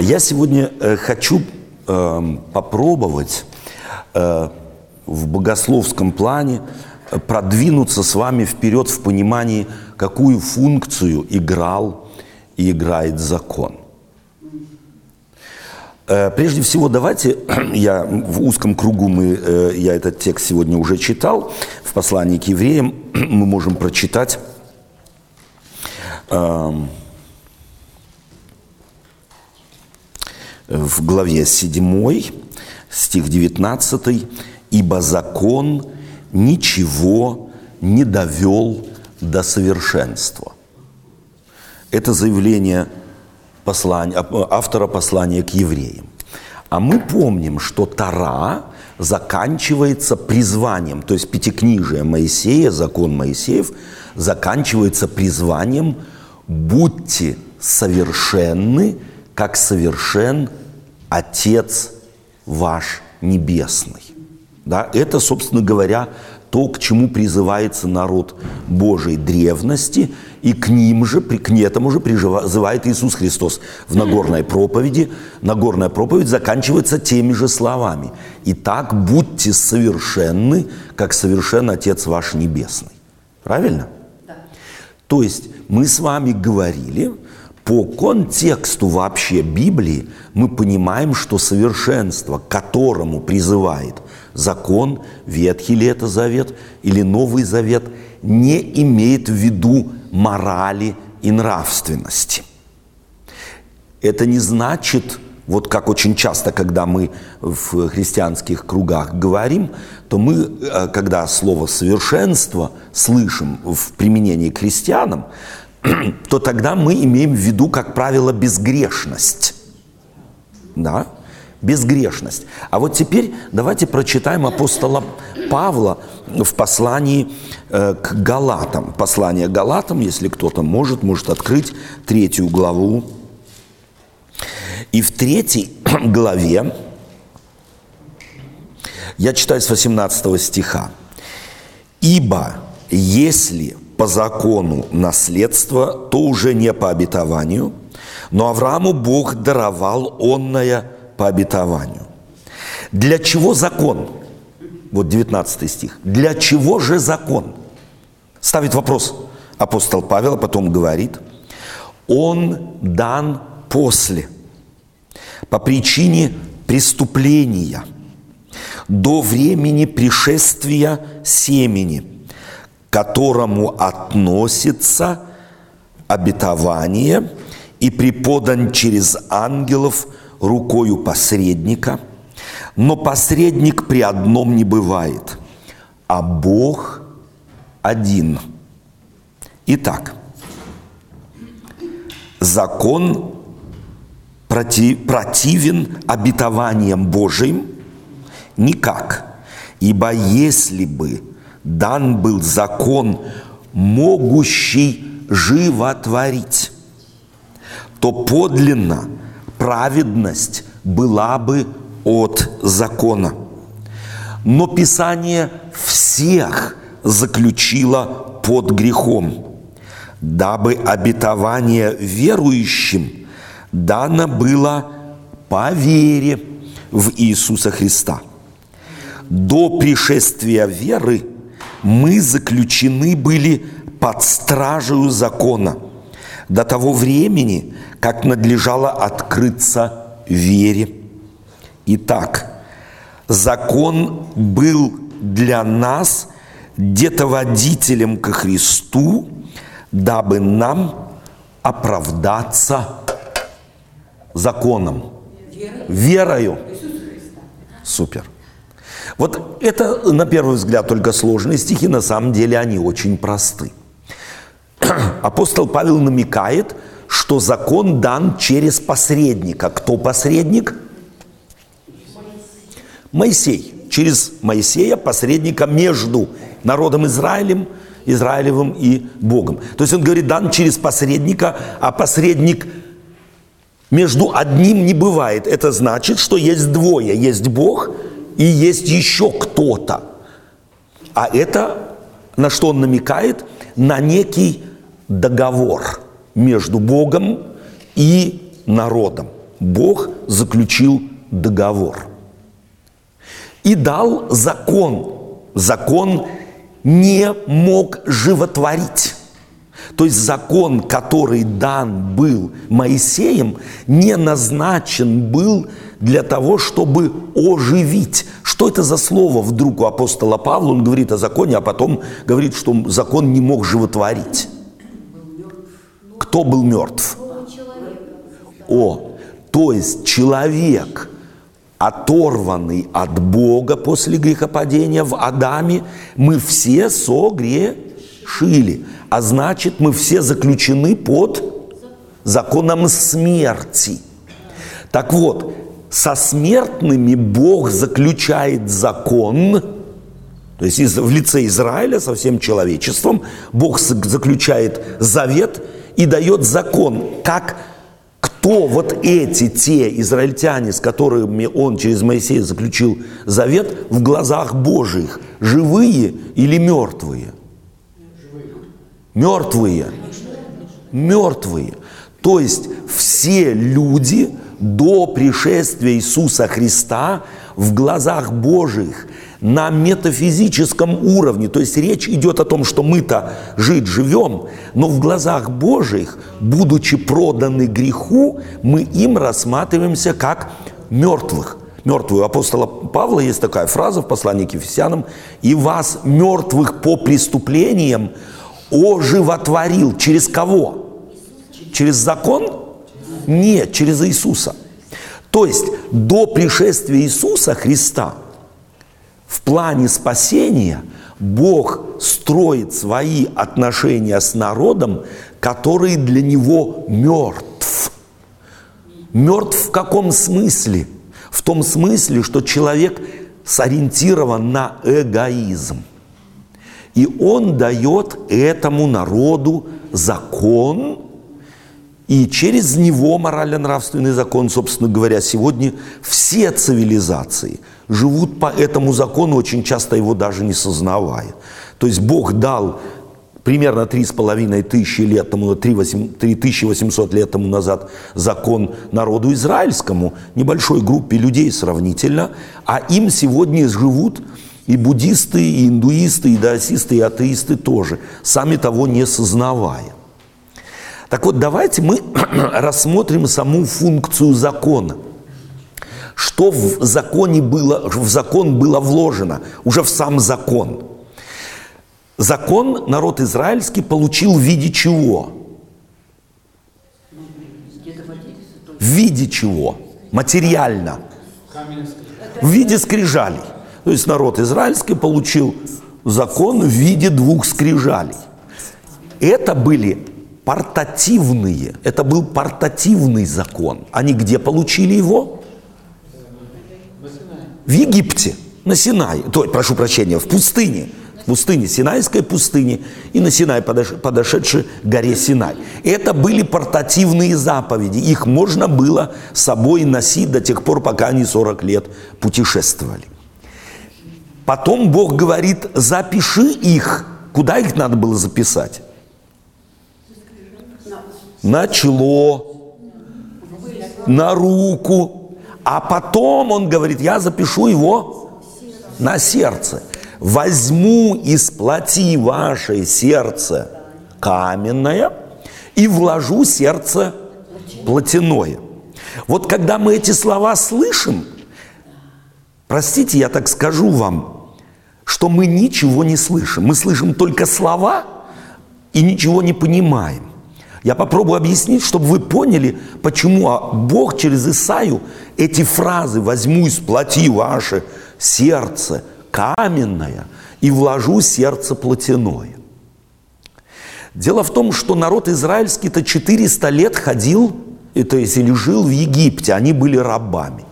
Я сегодня э, хочу э, попробовать э, в богословском плане э, продвинуться с вами вперед в понимании, какую функцию играл и играет закон. Прежде всего, давайте, я в узком кругу, мы, я этот текст сегодня уже читал, в послании к евреям мы можем прочитать в главе 7, стих 19, «Ибо закон ничего не довел до совершенства». Это заявление послания, автора послания к евреям. А мы помним, что Тара заканчивается призванием, то есть пятикнижие Моисея, закон Моисеев, заканчивается призванием «Будьте совершенны, как совершен Отец ваш Небесный». Да, это, собственно говоря, то, к чему призывается народ Божий древности, и к ним же, к этому же призывает Иисус Христос в Нагорной проповеди. Нагорная проповедь заканчивается теми же словами. «Итак, будьте совершенны, как совершен Отец ваш Небесный». Правильно? Да. То есть мы с вами говорили, по контексту вообще Библии мы понимаем, что совершенство, к которому призывает закон, Ветхий ли это Завет или Новый Завет, не имеет в виду морали и нравственности. Это не значит, вот как очень часто, когда мы в христианских кругах говорим, то мы, э, когда слово «совершенство» слышим в применении к христианам, то тогда мы имеем в виду, как правило, безгрешность. Да? Безгрешность. А вот теперь давайте прочитаем апостола Павла в послании э, к Галатам. Послание Галатам, если кто-то может, может открыть третью главу. И в третьей главе, я читаю с 18 стиха. «Ибо если по закону наследство, то уже не по обетованию, но Аврааму Бог даровал онное по обетованию. Для чего закон? Вот 19 стих. Для чего же закон? Ставит вопрос апостол Павел, а потом говорит, он дан после, по причине преступления, до времени пришествия семени – которому относится обетование и преподан через ангелов рукою посредника. Но посредник при одном не бывает, а Бог один. Итак, закон противен обетованиям Божьим? Никак. Ибо если бы дан был закон, могущий животворить, то подлинно праведность была бы от закона. Но Писание всех заключило под грехом, дабы обетование верующим дано было по вере в Иисуса Христа. До пришествия веры – мы заключены были под стражей закона до того времени, как надлежало открыться вере. Итак, закон был для нас детоводителем ко Христу, дабы нам оправдаться законом, верою. Супер. Вот это, на первый взгляд, только сложные стихи, на самом деле они очень просты. Апостол Павел намекает, что закон дан через посредника. Кто посредник? Моисей. Через Моисея, посредника между народом Израилем, Израилевым и Богом. То есть он говорит, дан через посредника, а посредник между одним не бывает. Это значит, что есть двое. Есть Бог – и есть еще кто-то. А это, на что он намекает, на некий договор между Богом и народом. Бог заключил договор и дал закон. Закон не мог животворить. То есть закон, который дан был Моисеем, не назначен был для того, чтобы оживить. Что это за слово вдруг у апостола Павла? Он говорит о законе, а потом говорит, что закон не мог животворить. Кто был мертв? О, то есть человек, оторванный от Бога после грехопадения в Адаме, мы все согрешили. А значит, мы все заключены под законом смерти. Так вот, со смертными Бог заключает закон, то есть в лице Израиля со всем человечеством Бог заключает завет и дает закон, как кто вот эти, те израильтяне, с которыми он через Моисея заключил завет, в глазах Божьих, живые или мертвые – Мертвые. Мертвые. То есть все люди до пришествия Иисуса Христа в глазах Божьих на метафизическом уровне. То есть речь идет о том, что мы-то жить живем, но в глазах Божьих, будучи проданы греху, мы им рассматриваемся как мертвых. Мертвую. У апостола Павла есть такая фраза в послании к Ефесянам. «И вас, мертвых по преступлениям, оживотворил. Через кого? Через закон? Нет, через Иисуса. То есть до пришествия Иисуса Христа в плане спасения Бог строит свои отношения с народом, который для него мертв. Мертв в каком смысле? В том смысле, что человек сориентирован на эгоизм. И он дает этому народу закон, и через него морально-нравственный закон, собственно говоря, сегодня все цивилизации живут по этому закону, очень часто его даже не сознавая. То есть Бог дал примерно три с половиной тысячи лет тому, 3800 лет тому назад закон народу израильскому, небольшой группе людей сравнительно, а им сегодня живут и буддисты, и индуисты, и даосисты, и атеисты тоже, сами того не сознавая. Так вот, давайте мы рассмотрим саму функцию закона. Что в, законе было, в закон было вложено, уже в сам закон. Закон народ израильский получил в виде чего? В виде чего? Материально. В виде скрижалей. То есть народ израильский получил закон в виде двух скрижалей. Это были портативные, это был портативный закон. Они где получили его? В Египте, на Синае, то, прошу прощения, в пустыне, в пустыне, Синайской пустыне и на Синай, подошедшей горе Синай. Это были портативные заповеди, их можно было с собой носить до тех пор, пока они 40 лет путешествовали. Потом Бог говорит, запиши их. Куда их надо было записать? На чело, на руку. А потом он говорит, я запишу его на сердце. Возьму из плоти ваше сердце каменное и вложу сердце плотяное. Вот когда мы эти слова слышим, Простите, я так скажу вам, что мы ничего не слышим. Мы слышим только слова и ничего не понимаем. Я попробую объяснить, чтобы вы поняли, почему а Бог через Исаию эти фразы «возьму из плоти ваше сердце каменное и вложу сердце плотяное». Дело в том, что народ израильский-то 400 лет ходил, то есть или жил в Египте, они были рабами.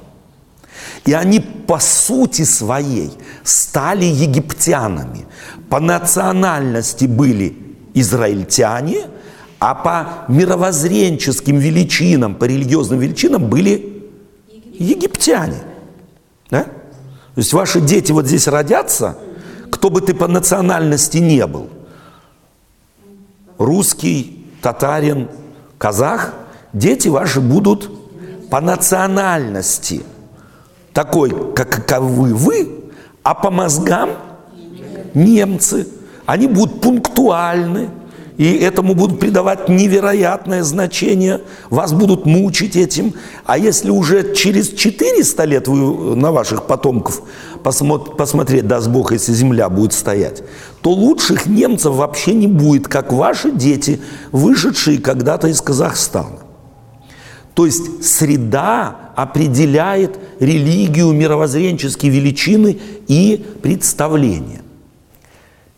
И они по сути своей стали египтянами. По национальности были израильтяне, а по мировоззренческим величинам, по религиозным величинам были египтяне. Да? То есть ваши дети вот здесь родятся, кто бы ты по национальности не был. Русский, татарин, казах, дети ваши будут по национальности такой, как, каковы вы, а по мозгам немцы. Они будут пунктуальны, и этому будут придавать невероятное значение, вас будут мучить этим. А если уже через 400 лет вы на ваших потомков посмотреть, даст Бог, если земля будет стоять, то лучших немцев вообще не будет, как ваши дети, вышедшие когда-то из Казахстана. То есть среда определяет религию, мировоззренческие величины и представления.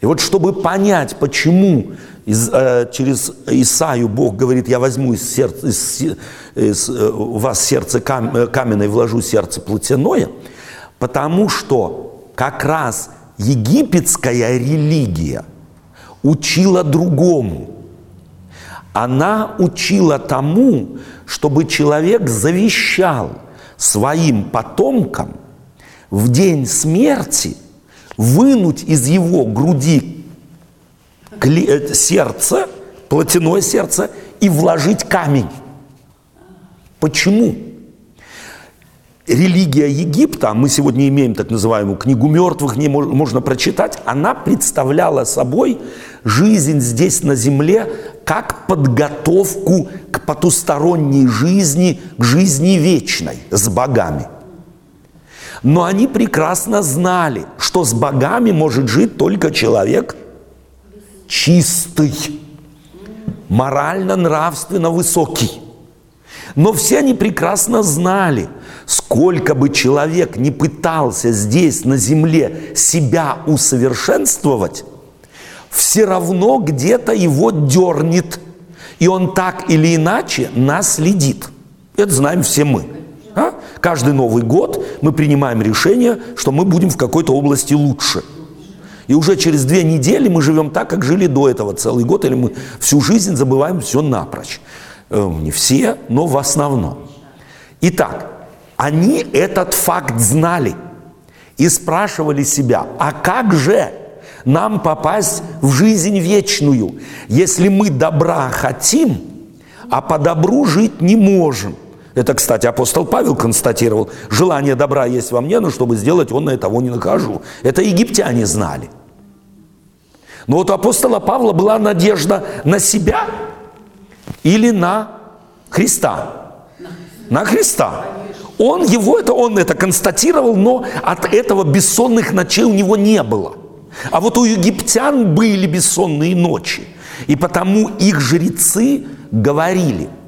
И вот чтобы понять, почему из, э, через Исаю Бог говорит, я возьму из, сердца, из, из э, вас сердце кам, э, каменное, вложу сердце плотяное, потому что как раз египетская религия учила другому. Она учила тому, чтобы человек завещал своим потомкам в день смерти вынуть из его груди э, сердце, плотяное сердце, и вложить камень. Почему? Религия Египта, мы сегодня имеем так называемую книгу мертвых, не можно прочитать, она представляла собой жизнь здесь на земле как подготовку к потусторонней жизни, к жизни вечной с богами. Но они прекрасно знали, что с богами может жить только человек чистый, морально, нравственно высокий. Но все они прекрасно знали, сколько бы человек не пытался здесь на земле себя усовершенствовать, все равно где-то его дернет, и он так или иначе наследит. Это знаем все мы. А? Каждый Новый год мы принимаем решение, что мы будем в какой-то области лучше. И уже через две недели мы живем так, как жили до этого целый год, или мы всю жизнь забываем все напрочь. Э, не все, но в основном. Итак, они этот факт знали и спрашивали себя, а как же нам попасть в жизнь вечную, если мы добра хотим, а по добру жить не можем? Это, кстати, апостол Павел констатировал. Желание добра есть во мне, но чтобы сделать, он на того не нахожу. Это египтяне знали. Но вот у апостола Павла была надежда на себя или на Христа? На Христа. Он его это, он это констатировал, но от этого бессонных ночей у него не было. А вот у египтян были бессонные ночи. И потому их жрецы говорили –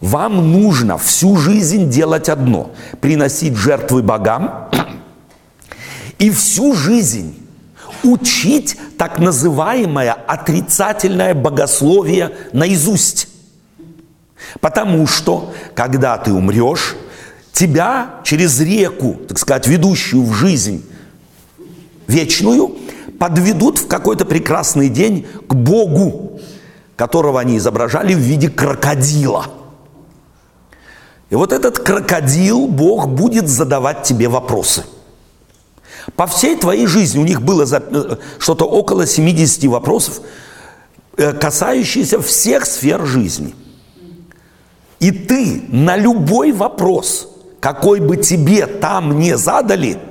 вам нужно всю жизнь делать одно – приносить жертвы богам и всю жизнь учить так называемое отрицательное богословие наизусть. Потому что, когда ты умрешь, тебя через реку, так сказать, ведущую в жизнь вечную, подведут в какой-то прекрасный день к Богу, которого они изображали в виде крокодила – и вот этот крокодил, Бог будет задавать тебе вопросы. По всей твоей жизни у них было э, что-то около 70 вопросов, э, касающихся всех сфер жизни. И ты на любой вопрос, какой бы тебе там не задали –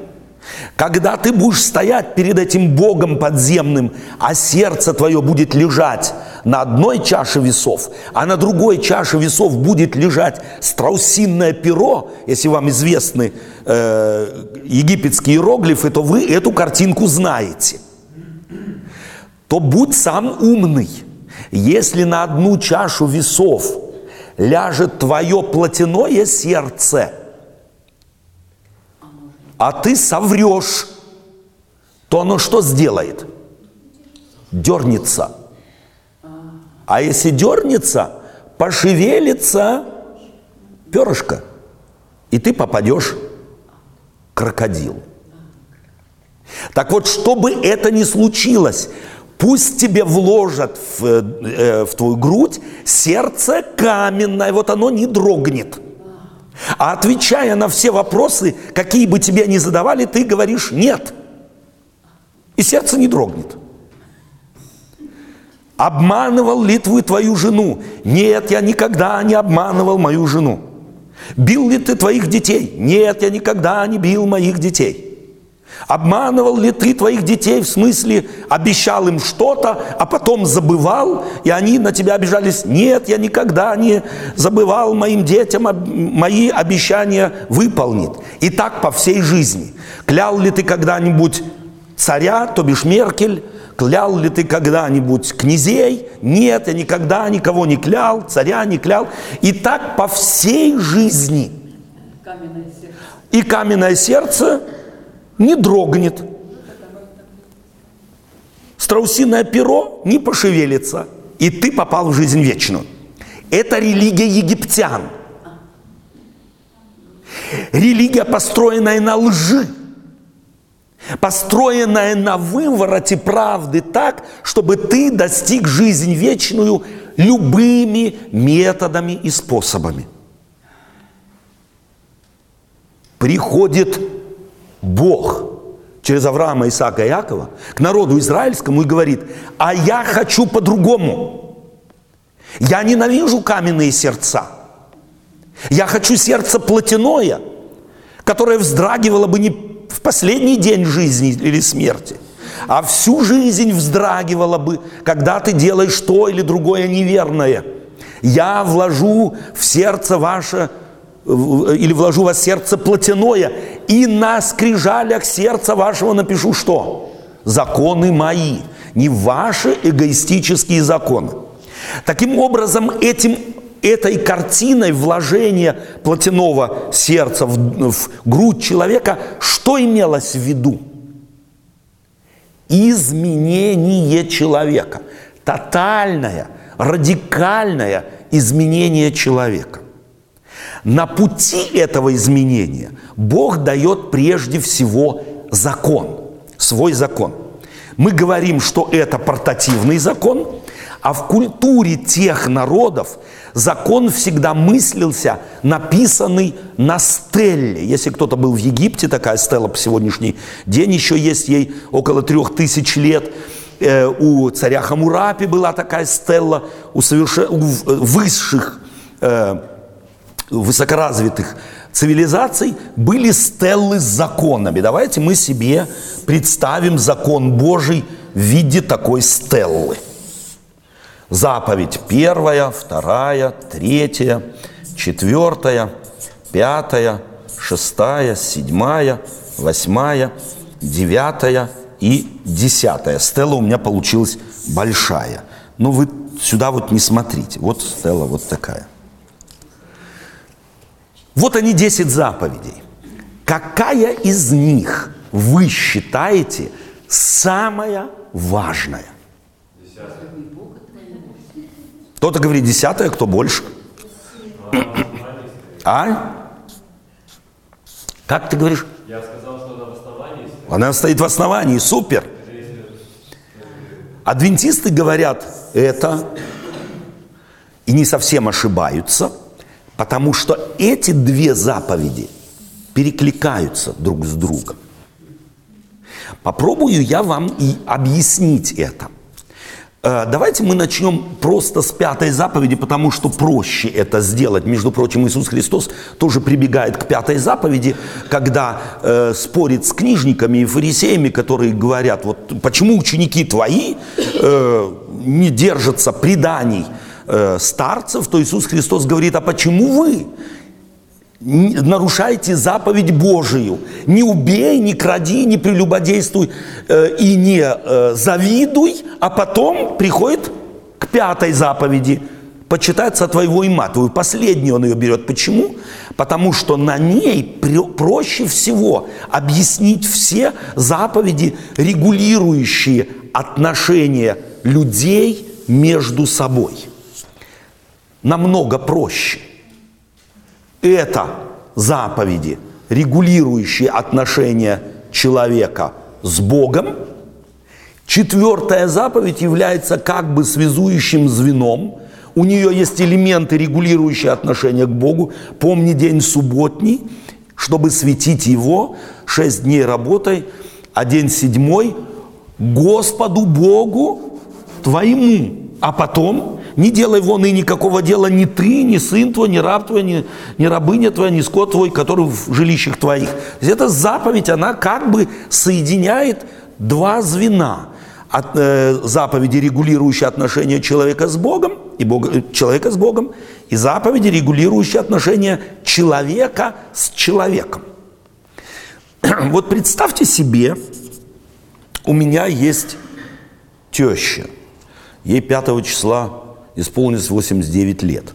когда ты будешь стоять перед этим Богом подземным, а сердце твое будет лежать на одной чаше весов, а на другой чаше весов будет лежать страусинное перо, если вам известны э, египетские иероглифы, то вы эту картинку знаете. То будь сам умный. Если на одну чашу весов ляжет твое плотяное сердце – а ты соврешь, то оно что сделает? Дернется. А если дернется, пошевелится перышко, и ты попадешь крокодил. Так вот, чтобы это не случилось, пусть тебе вложат в, э, в твою грудь сердце каменное, вот оно не дрогнет – а отвечая на все вопросы, какие бы тебе ни задавали, ты говоришь «нет». И сердце не дрогнет. Обманывал ли твой твою жену? Нет, я никогда не обманывал мою жену. Бил ли ты твоих детей? Нет, я никогда не бил моих детей. Обманывал ли ты твоих детей, в смысле обещал им что-то, а потом забывал, и они на тебя обижались? Нет, я никогда не забывал моим детям, мои обещания выполнит. И так по всей жизни. Клял ли ты когда-нибудь царя, то бишь Меркель, клял ли ты когда-нибудь князей? Нет, я никогда никого не клял, царя не клял. И так по всей жизни. И каменное сердце не дрогнет. Страусиное перо не пошевелится, и ты попал в жизнь вечную. Это религия египтян. Религия, построенная на лжи, построенная на вывороте правды так, чтобы ты достиг жизнь вечную любыми методами и способами. Приходит Бог через Авраама, Исаака и Якова к народу израильскому и говорит, а я хочу по-другому. Я ненавижу каменные сердца. Я хочу сердце плотяное, которое вздрагивало бы не в последний день жизни или смерти, а всю жизнь вздрагивало бы, когда ты делаешь то или другое неверное. Я вложу в сердце ваше или вложу вас сердце плотяное, и на скрижалях сердца вашего напишу что? Законы мои, не ваши эгоистические законы. Таким образом, этим, этой картиной вложения плотяного сердца в, в грудь человека, что имелось в виду? Изменение человека. Тотальное, радикальное изменение человека. На пути этого изменения Бог дает прежде всего закон, свой закон. Мы говорим, что это портативный закон, а в культуре тех народов закон всегда мыслился, написанный на стелле. Если кто-то был в Египте, такая стелла по сегодняшний день еще есть, ей около трех тысяч лет. Э, у царя Хамурапи была такая стелла, у высших э, высокоразвитых цивилизаций были стеллы с законами. Давайте мы себе представим закон Божий в виде такой стеллы. Заповедь первая, вторая, третья, четвертая, пятая, шестая, седьмая, восьмая, девятая и десятая. Стелла у меня получилась большая. Но вы сюда вот не смотрите. Вот стелла вот такая – вот они 10 заповедей. Какая из них вы считаете самая важная? Кто-то говорит десятая, кто больше? А? Как ты говоришь? Я сказал, что она в основании. Она стоит в основании, супер. Адвентисты говорят это и не совсем ошибаются – Потому что эти две заповеди перекликаются друг с другом. Попробую я вам и объяснить это. Э, давайте мы начнем просто с пятой заповеди, потому что проще это сделать. Между прочим, Иисус Христос тоже прибегает к пятой заповеди, когда э, спорит с книжниками и фарисеями, которые говорят, вот почему ученики твои э, не держатся преданий э, старцев, то Иисус Христос говорит, а почему вы нарушаете заповедь Божию? Не убей, не кради, не прелюбодействуй э, и не э, завидуй, а потом приходит к пятой заповеди – почитать твоего има, твою последнюю он ее берет. Почему? Потому что на ней проще всего объяснить все заповеди, регулирующие отношения людей между собой намного проще. Это заповеди, регулирующие отношения человека с Богом. Четвертая заповедь является как бы связующим звеном. У нее есть элементы, регулирующие отношения к Богу. Помни день субботний, чтобы светить его. Шесть дней работай, а день седьмой Господу Богу твоему. А потом не делай вон и никакого дела ни ты, ни сын твой, ни раб твой, ни, ни рабыня твоя, ни скот твой, который в жилищах твоих. То есть эта заповедь, она как бы соединяет два звена. От, э, заповеди, регулирующие отношения человека с Богом, и Бога, э, человека с Богом, и заповеди, регулирующие отношения человека с человеком. Вот представьте себе, у меня есть теща. Ей 5 числа исполнилось 89 лет.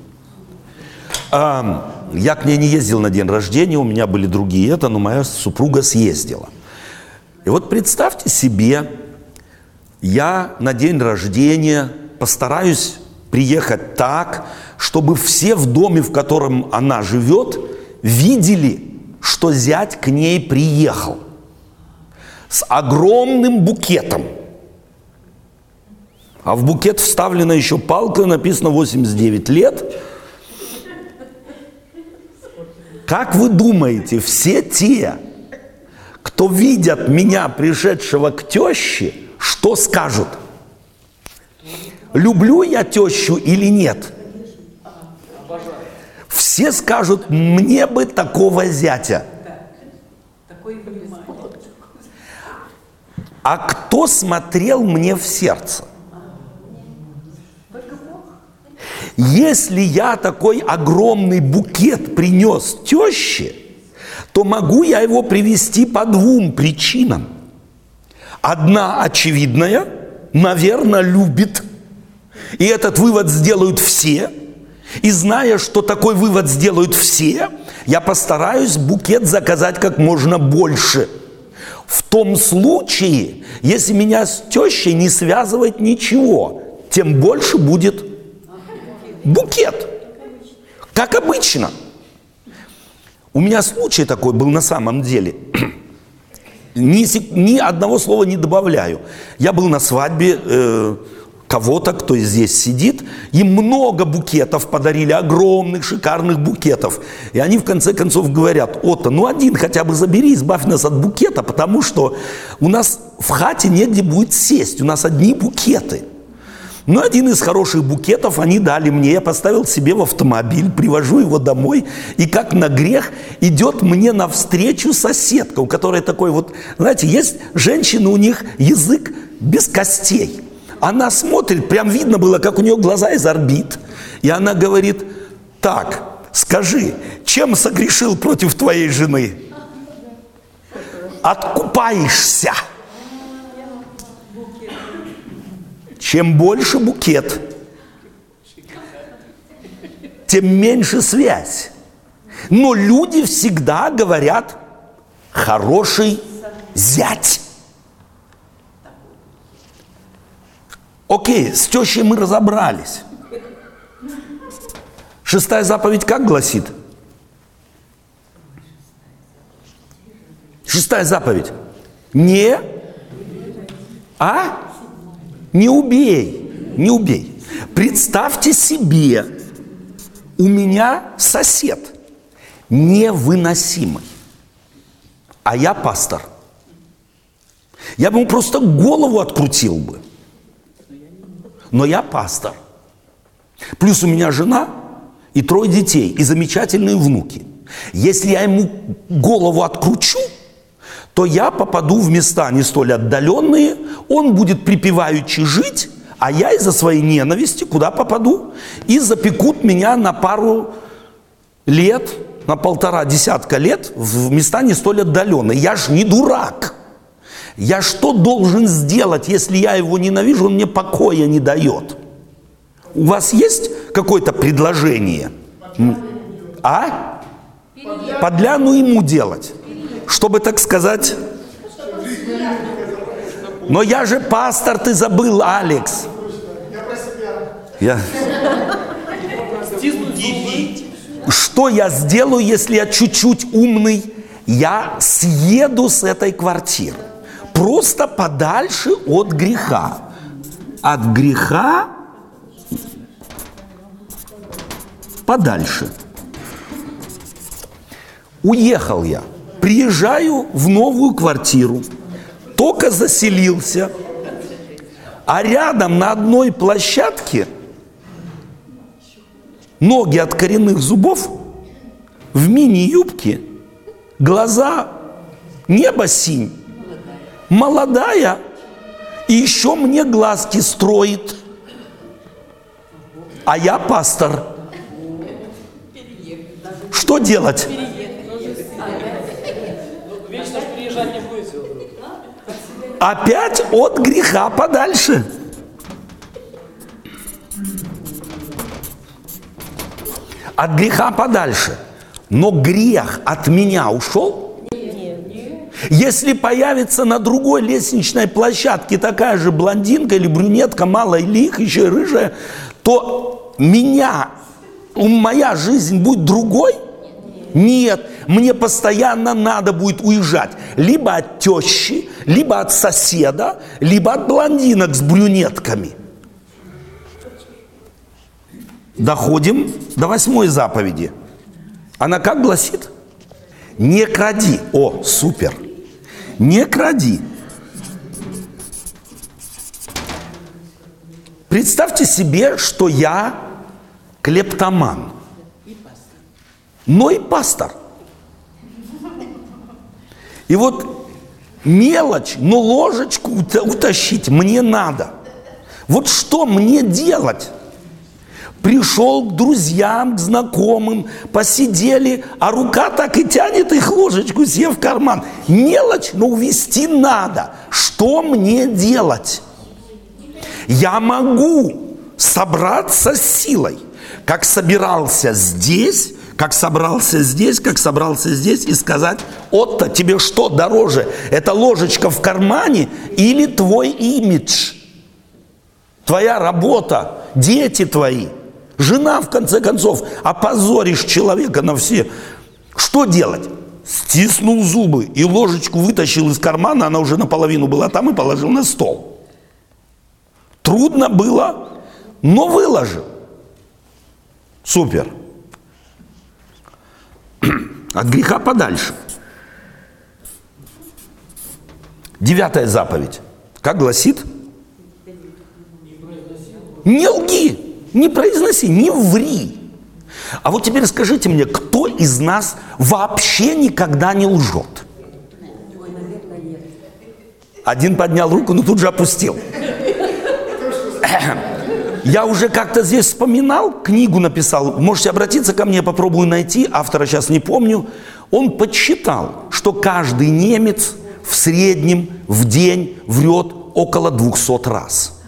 Я к ней не ездил на день рождения, у меня были другие это, но моя супруга съездила. И вот представьте себе, я на день рождения постараюсь приехать так, чтобы все в доме, в котором она живет, видели, что зять к ней приехал с огромным букетом. А в букет вставлена еще палка, написано 89 лет. Как вы думаете, все те, кто видят меня, пришедшего к теще, что скажут? Люблю я тещу или нет? Все скажут, мне бы такого зятя. А кто смотрел мне в сердце? Если я такой огромный букет принес теще, то могу я его привести по двум причинам. Одна очевидная, наверное, любит. И этот вывод сделают все. И зная, что такой вывод сделают все, я постараюсь букет заказать как можно больше. В том случае, если меня с тещей не связывает ничего, тем больше будет букет. Как обычно. У меня случай такой был на самом деле. Ни, ни одного слова не добавляю. Я был на свадьбе э, кого-то, кто здесь сидит. Им много букетов подарили, огромных, шикарных букетов. И они в конце концов говорят, Отто, ну один хотя бы забери, избавь нас от букета, потому что у нас в хате негде будет сесть, у нас одни букеты. Но один из хороших букетов они дали мне. Я поставил себе в автомобиль, привожу его домой. И как на грех идет мне навстречу соседка, у которой такой вот, знаете, есть женщины, у них язык без костей. Она смотрит, прям видно было, как у нее глаза из орбит. И она говорит, так, скажи, чем согрешил против твоей жены? Откупаешься. Чем больше букет, тем меньше связь. Но люди всегда говорят хороший зять. Окей, с тещей мы разобрались. Шестая заповедь как гласит? Шестая заповедь. Не. А? Не убей, не убей. Представьте себе, у меня сосед невыносимый, а я пастор. Я бы ему просто голову открутил бы. Но я пастор. Плюс у меня жена и трое детей, и замечательные внуки. Если я ему голову откручу, то я попаду в места не столь отдаленные, он будет припеваючи жить, а я из-за своей ненависти куда попаду? И запекут меня на пару лет, на полтора десятка лет в места не столь отдаленные. Я ж не дурак. Я что должен сделать, если я его ненавижу, он мне покоя не дает? У вас есть какое-то предложение? А? Подляну ему делать чтобы, так сказать... Но я же пастор, ты забыл, Алекс. Я... Что я сделаю, если я чуть-чуть умный? Я съеду с этой квартиры. Просто подальше от греха. От греха подальше. Уехал я. Приезжаю в новую квартиру, только заселился, а рядом на одной площадке ноги от коренных зубов, в мини-юбке, глаза, небо синь, молодая, и еще мне глазки строит. А я пастор. Что делать? Опять от греха подальше. От греха подальше. Но грех от меня ушел? Если появится на другой лестничной площадке такая же блондинка или брюнетка, мало или их еще рыжая, то меня, моя жизнь будет другой? Нет, мне постоянно надо будет уезжать либо от тещи, либо от соседа, либо от блондинок с брюнетками. Доходим до восьмой заповеди. Она как гласит? Не кради. О, супер. Не кради. Представьте себе, что я клептоман – но и пастор. И вот мелочь, но ложечку утащить мне надо. Вот что мне делать? Пришел к друзьям, к знакомым, посидели, а рука так и тянет их ложечку себе в карман. Мелочь, но увести надо. Что мне делать? Я могу собраться с силой, как собирался здесь, как собрался здесь, как собрался здесь, и сказать, Отто, тебе что дороже, это ложечка в кармане или твой имидж? Твоя работа, дети твои, жена, в конце концов, опозоришь человека на все. Что делать? Стиснул зубы и ложечку вытащил из кармана, она уже наполовину была там и положил на стол. Трудно было, но выложил. Супер. От греха подальше. Девятая заповедь. Как гласит? Не лги, не произноси, не ври. А вот теперь скажите мне, кто из нас вообще никогда не лжет? Один поднял руку, но тут же опустил. Я уже как-то здесь вспоминал, книгу написал, можете обратиться ко мне, попробую найти, автора сейчас не помню. Он подсчитал, что каждый немец в среднем в день врет около 200 раз.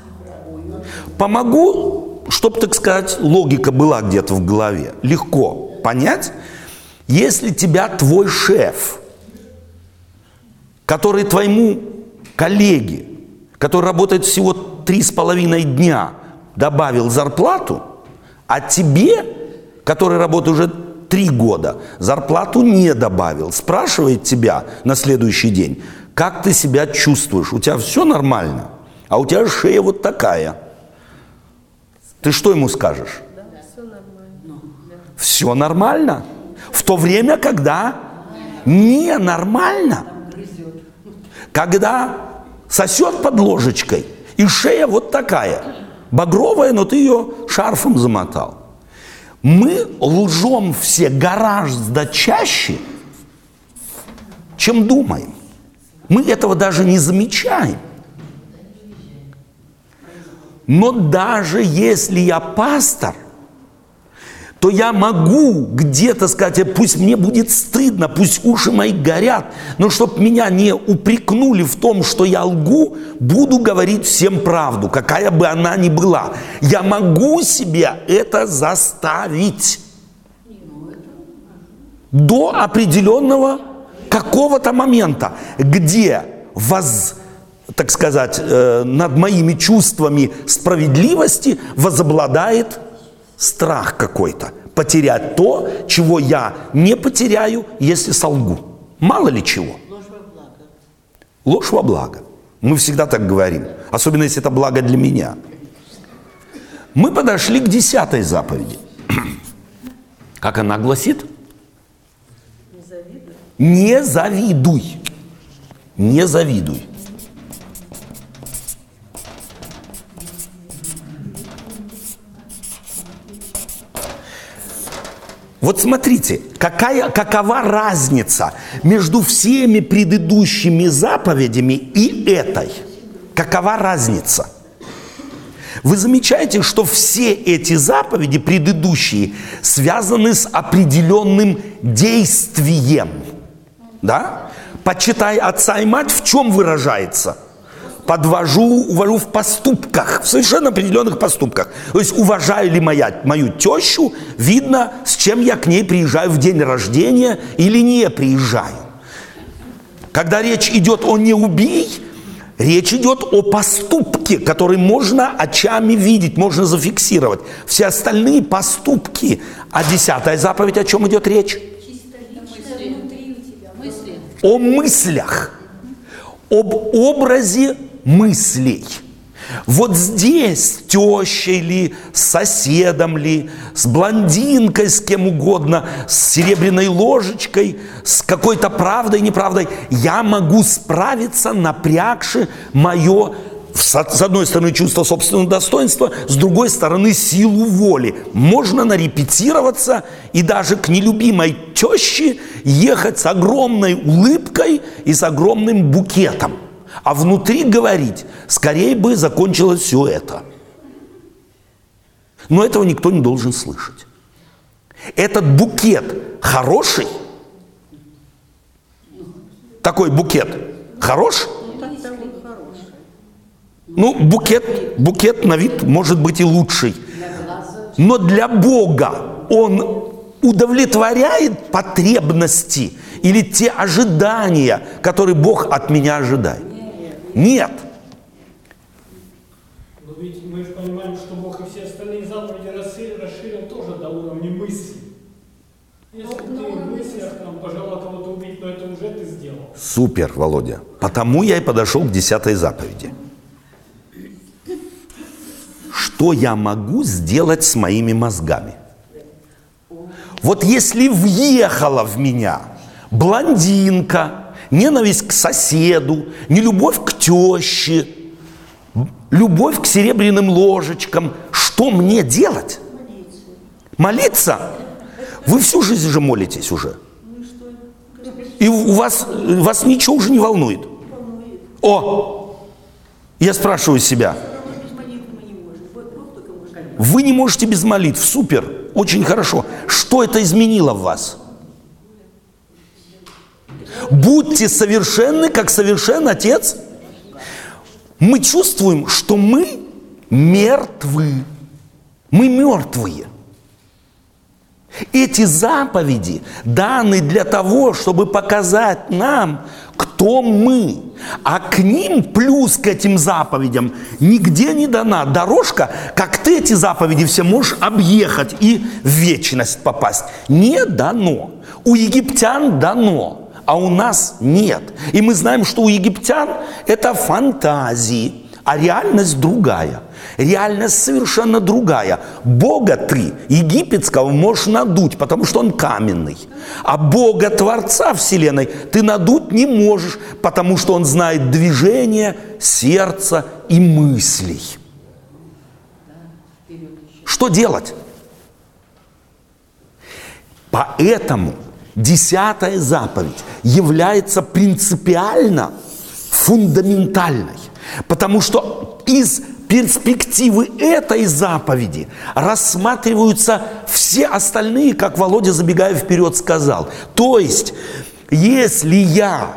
Помогу, чтобы, так сказать, логика была где-то в голове. Легко понять, если тебя твой шеф, который твоему коллеге, который работает всего три с половиной дня – добавил зарплату, а тебе, который работает уже три года, зарплату не добавил, спрашивает тебя на следующий день, как ты себя чувствуешь, у тебя все нормально, а у тебя шея вот такая. Ты что ему скажешь? Да, все нормально. Все нормально. В то время, когда ненормально. Когда сосет под ложечкой, и шея вот такая багровая, но ты ее шарфом замотал. Мы лжем все гораздо чаще, чем думаем. Мы этого даже не замечаем. Но даже если я пастор, то я могу где-то сказать, «Э, пусть мне будет стыдно, пусть уши мои горят, но чтобы меня не упрекнули в том, что я лгу, буду говорить всем правду, какая бы она ни была. Я могу себе это заставить до определенного какого-то момента, где воз, так сказать, э, над моими чувствами справедливости возобладает страх какой-то. Потерять то, чего я не потеряю, если солгу. Мало ли чего. Ложь во благо. Ложь во благо. Мы всегда так говорим. Особенно, если это благо для меня. Мы подошли к десятой заповеди. Как она гласит? Не завидуй. Не завидуй. Не завидуй. Вот смотрите, какая, какова разница между всеми предыдущими заповедями и этой? Какова разница? Вы замечаете, что все эти заповеди предыдущие связаны с определенным действием. Да? Почитай отца и мать, в чем выражается? Подвожу, увожу в поступках, в совершенно определенных поступках. То есть уважаю ли моя, мою тещу, видно, с чем я к ней приезжаю в день рождения или не приезжаю. Когда речь идет о «не убей», Речь идет о поступке, который можно очами видеть, можно зафиксировать. Все остальные поступки. А десятая заповедь, о чем идет речь? О мыслях, об образе мыслей – вот здесь, с тещей ли, с соседом ли, с блондинкой, с кем угодно, с серебряной ложечкой, с какой-то правдой, неправдой, я могу справиться, напрягши мое с одной стороны, чувство собственного достоинства, с другой стороны, силу воли. Можно нарепетироваться и даже к нелюбимой теще ехать с огромной улыбкой и с огромным букетом а внутри говорить, скорее бы закончилось все это. Но этого никто не должен слышать. Этот букет хороший? Такой букет хорош? Ну, букет, букет на вид может быть и лучший. Но для Бога он удовлетворяет потребности или те ожидания, которые Бог от меня ожидает. Нет. Но ведь мы же понимаем, что Бог и все остальные заповеди расширил, расширил тоже до уровня мысли. Если ты в мыслях там, пожелал кого-то убить, но это уже ты сделал. Супер, Володя. Потому я и подошел к десятой заповеди. Что я могу сделать с моими мозгами? Вот если въехала в меня блондинка, ненависть к соседу, не любовь к теще, любовь к серебряным ложечкам. Что мне делать? Молиться. Вы всю жизнь же молитесь уже. И у вас, вас ничего уже не волнует. О! Я спрашиваю себя. Вы не можете без молитв. Супер. Очень хорошо. Что это изменило в вас? Будьте совершенны, как совершен Отец. Мы чувствуем, что мы мертвы. Мы мертвые. Эти заповеди даны для того, чтобы показать нам, кто мы. А к ним, плюс к этим заповедям, нигде не дана дорожка, как ты эти заповеди все можешь объехать и в вечность попасть. Не дано. У египтян дано а у нас нет. И мы знаем, что у египтян это фантазии, а реальность другая. Реальность совершенно другая. Бога ты, египетского, можешь надуть, потому что он каменный. А Бога Творца Вселенной ты надуть не можешь, потому что он знает движение сердца и мыслей. Что делать? Поэтому Десятая заповедь является принципиально фундаментальной, потому что из перспективы этой заповеди рассматриваются все остальные, как Володя, забегая вперед, сказал. То есть, если я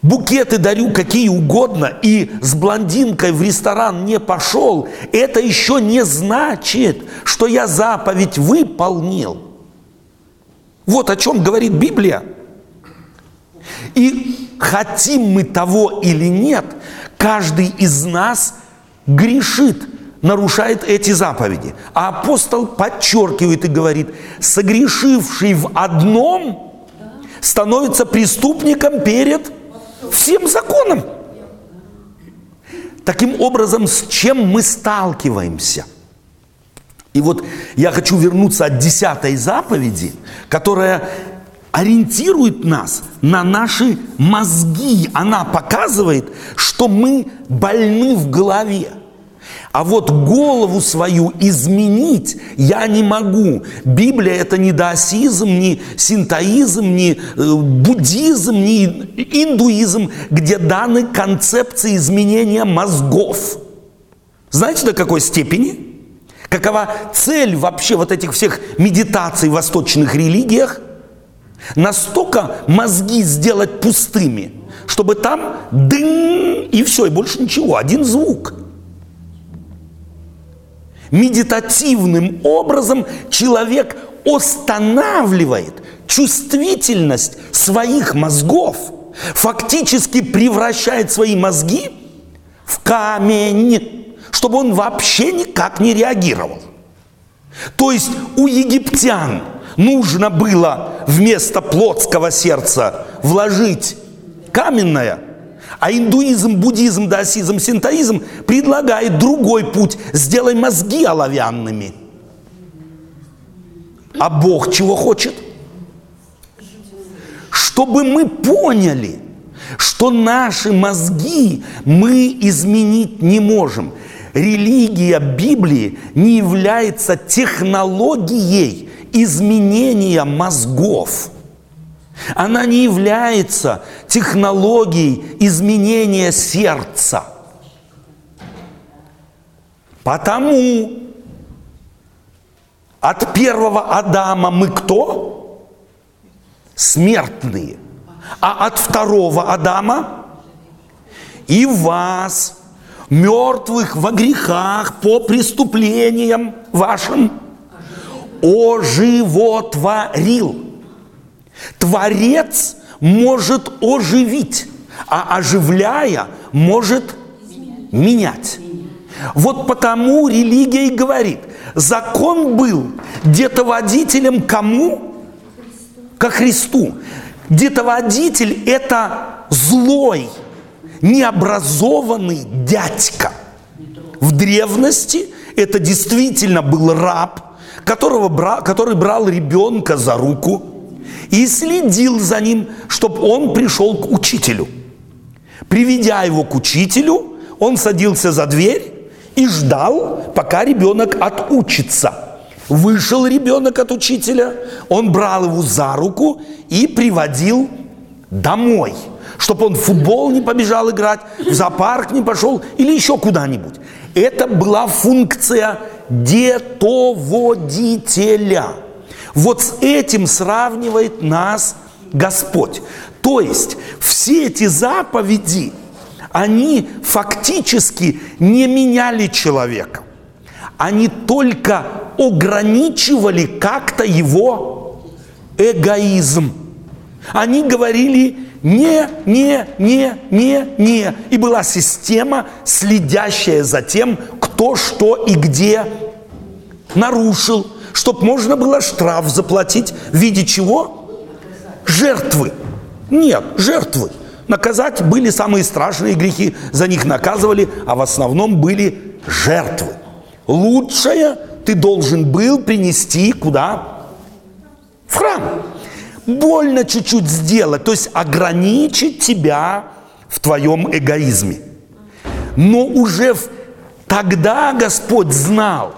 букеты дарю какие угодно и с блондинкой в ресторан не пошел, это еще не значит, что я заповедь выполнил. Вот о чем говорит Библия. И хотим мы того или нет, каждый из нас грешит, нарушает эти заповеди. А апостол подчеркивает и говорит, согрешивший в одном становится преступником перед всем законом. Таким образом, с чем мы сталкиваемся? И вот я хочу вернуться от десятой заповеди, которая ориентирует нас на наши мозги. Она показывает, что мы больны в голове. А вот голову свою изменить я не могу. Библия это не даосизм, не синтоизм, не э, буддизм, не индуизм, где даны концепции изменения мозгов. Знаете, до какой степени? Какова цель вообще вот этих всех медитаций в восточных религиях? Настолько мозги сделать пустыми, чтобы там дым и все, и больше ничего, один звук. Медитативным образом человек останавливает чувствительность своих мозгов, фактически превращает свои мозги в камень чтобы он вообще никак не реагировал. То есть у египтян нужно было вместо плотского сердца вложить каменное, а индуизм, буддизм, даосизм, синтоизм предлагает другой путь. Сделай мозги оловянными. А Бог чего хочет? Чтобы мы поняли, что наши мозги мы изменить не можем религия Библии не является технологией изменения мозгов. Она не является технологией изменения сердца. Потому от первого Адама мы кто? Смертные. А от второго Адама и вас – мертвых во грехах по преступлениям вашим, оживотворил. Творец может оживить, а оживляя может менять. Вот потому религия и говорит, закон был где-то водителем кому? Ко Христу. Где-то водитель – это злой – необразованный дядька. В древности это действительно был раб, которого брал, который брал ребенка за руку и следил за ним, чтобы он пришел к учителю. Приведя его к учителю, он садился за дверь и ждал, пока ребенок отучится. Вышел ребенок от учителя, он брал его за руку и приводил домой – чтобы он в футбол не побежал играть, в зоопарк не пошел или еще куда-нибудь. Это была функция детоводителя. Вот с этим сравнивает нас Господь. То есть все эти заповеди, они фактически не меняли человека. Они только ограничивали как-то его эгоизм. Они говорили не, не, не, не, не. И была система, следящая за тем, кто что и где нарушил, чтобы можно было штраф заплатить в виде чего? Жертвы. Нет, жертвы. Наказать были самые страшные грехи, за них наказывали, а в основном были жертвы. Лучшее ты должен был принести куда? В храм больно чуть-чуть сделать, то есть ограничить тебя в твоем эгоизме. Но уже тогда Господь знал,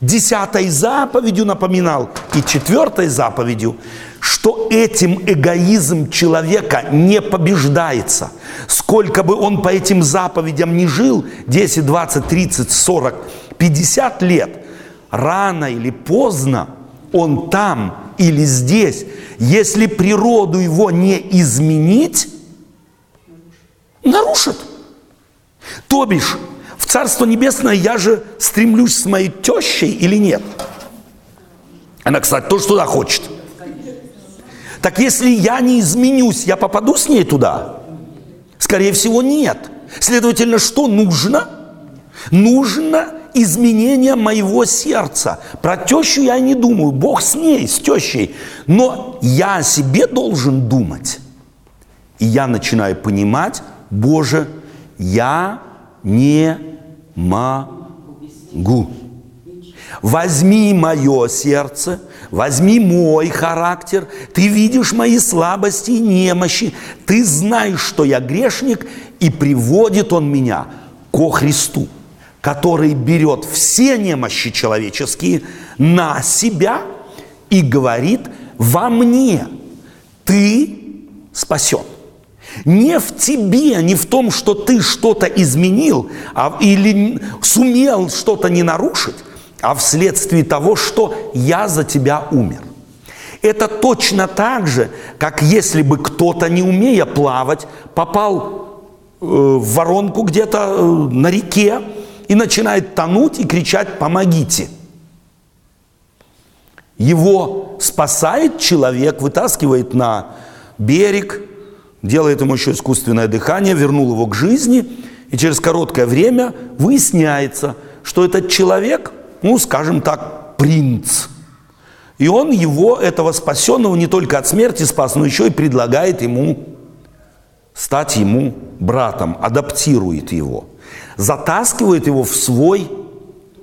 десятой заповедью напоминал и четвертой заповедью, что этим эгоизм человека не побеждается. Сколько бы он по этим заповедям не жил, 10, 20, 30, 40, 50 лет, рано или поздно он там или здесь, если природу его не изменить, нарушит. То бишь, в Царство Небесное я же стремлюсь с моей тещей или нет? Она, кстати, тоже туда хочет. Так если я не изменюсь, я попаду с ней туда? Скорее всего, нет. Следовательно, что нужно? Нужно изменения моего сердца. Про тещу я не думаю, Бог с ней, с тещей. Но я о себе должен думать. И я начинаю понимать, Боже, я не могу. Возьми мое сердце, возьми мой характер, ты видишь мои слабости и немощи, ты знаешь, что я грешник, и приводит он меня ко Христу. Который берет все немощи человеческие на себя и говорит, во мне ты спасен. Не в тебе, не в том, что ты что-то изменил а, или сумел что-то не нарушить, а вследствие того, что я за тебя умер. Это точно так же, как если бы кто-то, не умея плавать, попал э, в воронку где-то э, на реке и начинает тонуть и кричать «помогите». Его спасает человек, вытаскивает на берег, делает ему еще искусственное дыхание, вернул его к жизни, и через короткое время выясняется, что этот человек, ну, скажем так, принц – и он его, этого спасенного, не только от смерти спас, но еще и предлагает ему стать ему братом, адаптирует его, затаскивает его в свой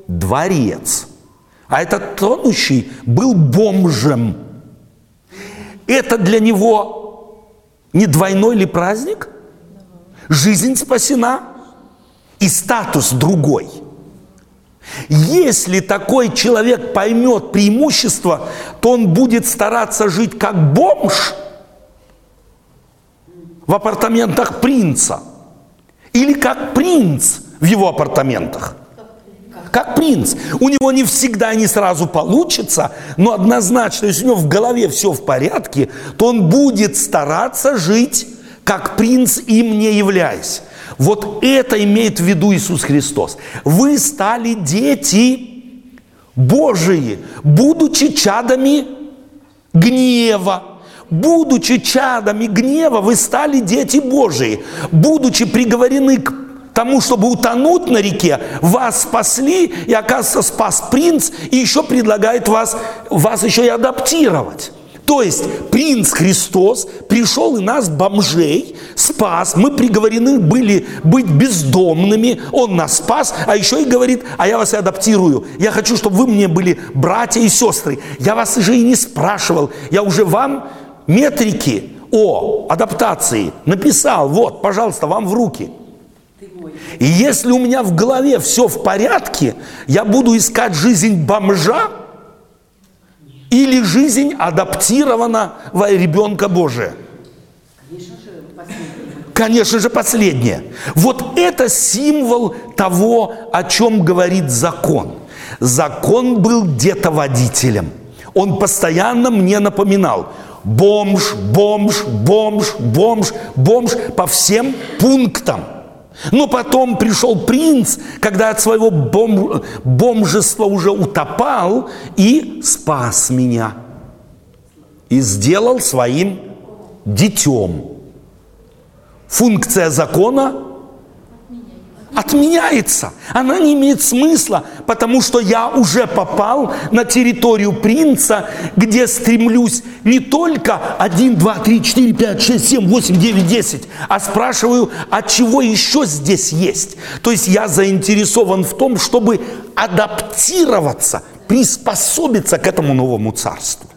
дворец. А этот тонущий был бомжем. Это для него не двойной ли праздник? Жизнь спасена и статус другой – если такой человек поймет преимущество, то он будет стараться жить как бомж в апартаментах принца. Или как принц в его апартаментах. Как принц. У него не всегда не сразу получится, но однозначно, если у него в голове все в порядке, то он будет стараться жить как принц им не являясь. Вот это имеет в виду Иисус Христос. Вы стали дети Божии, будучи чадами гнева. Будучи чадами гнева, вы стали дети Божии. Будучи приговорены к тому, чтобы утонуть на реке, вас спасли, и, оказывается, спас принц, и еще предлагает вас, вас еще и адаптировать. То есть принц Христос пришел и нас, бомжей, спас. Мы приговорены были быть бездомными. Он нас спас, а еще и говорит, а я вас и адаптирую. Я хочу, чтобы вы мне были братья и сестры. Я вас уже и не спрашивал. Я уже вам метрики о адаптации написал. Вот, пожалуйста, вам в руки. И если у меня в голове все в порядке, я буду искать жизнь бомжа, или жизнь адаптированного ребенка Божия? Конечно же, последнее. Вот это символ того, о чем говорит закон. Закон был где-то водителем. Он постоянно мне напоминал, бомж, бомж, бомж, бомж, бомж по всем пунктам – но потом пришел принц, когда от своего бом, бомжества уже утопал и спас меня. И сделал своим детем. Функция закона отменяется. Она не имеет смысла, потому что я уже попал на территорию принца, где стремлюсь не только 1, 2, 3, 4, 5, 6, 7, 8, 9, 10, а спрашиваю, а чего еще здесь есть. То есть я заинтересован в том, чтобы адаптироваться, приспособиться к этому новому царству.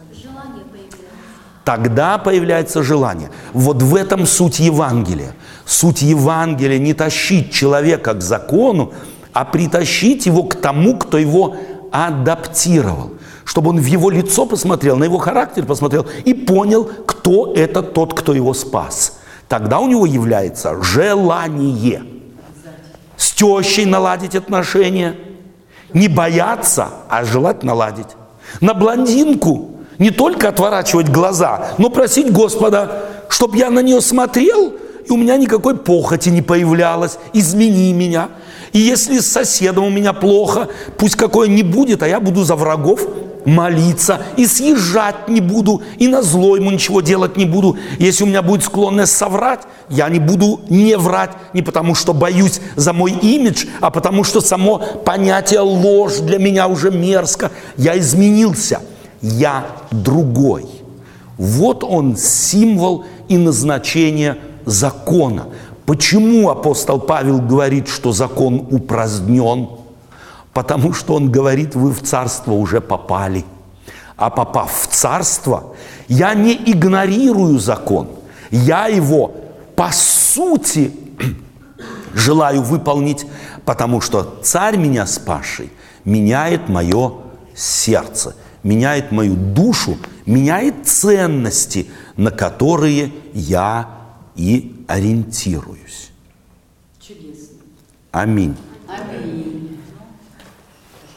Тогда появляется желание. Вот в этом суть Евангелия. Суть Евангелия не тащить человека к закону, а притащить его к тому, кто его адаптировал. Чтобы он в его лицо посмотрел, на его характер посмотрел и понял, кто это тот, кто его спас. Тогда у него является желание с тещей наладить отношения, не бояться, а желать наладить. На блондинку не только отворачивать глаза, но просить Господа, чтобы я на нее смотрел – и у меня никакой похоти не появлялось, измени меня. И если с соседом у меня плохо, пусть какое не будет, а я буду за врагов молиться, и съезжать не буду, и на зло ему ничего делать не буду. Если у меня будет склонность соврать, я не буду не врать, не потому что боюсь за мой имидж, а потому что само понятие ложь для меня уже мерзко. Я изменился, я другой. Вот он символ и назначение закона. Почему апостол Павел говорит, что закон упразднен? Потому что он говорит, вы в царство уже попали. А попав в царство, я не игнорирую закон. Я его по сути желаю выполнить, Потому что царь меня спасший меняет мое сердце, меняет мою душу, меняет ценности, на которые я и ориентируюсь. Чудесно. Аминь. Аминь.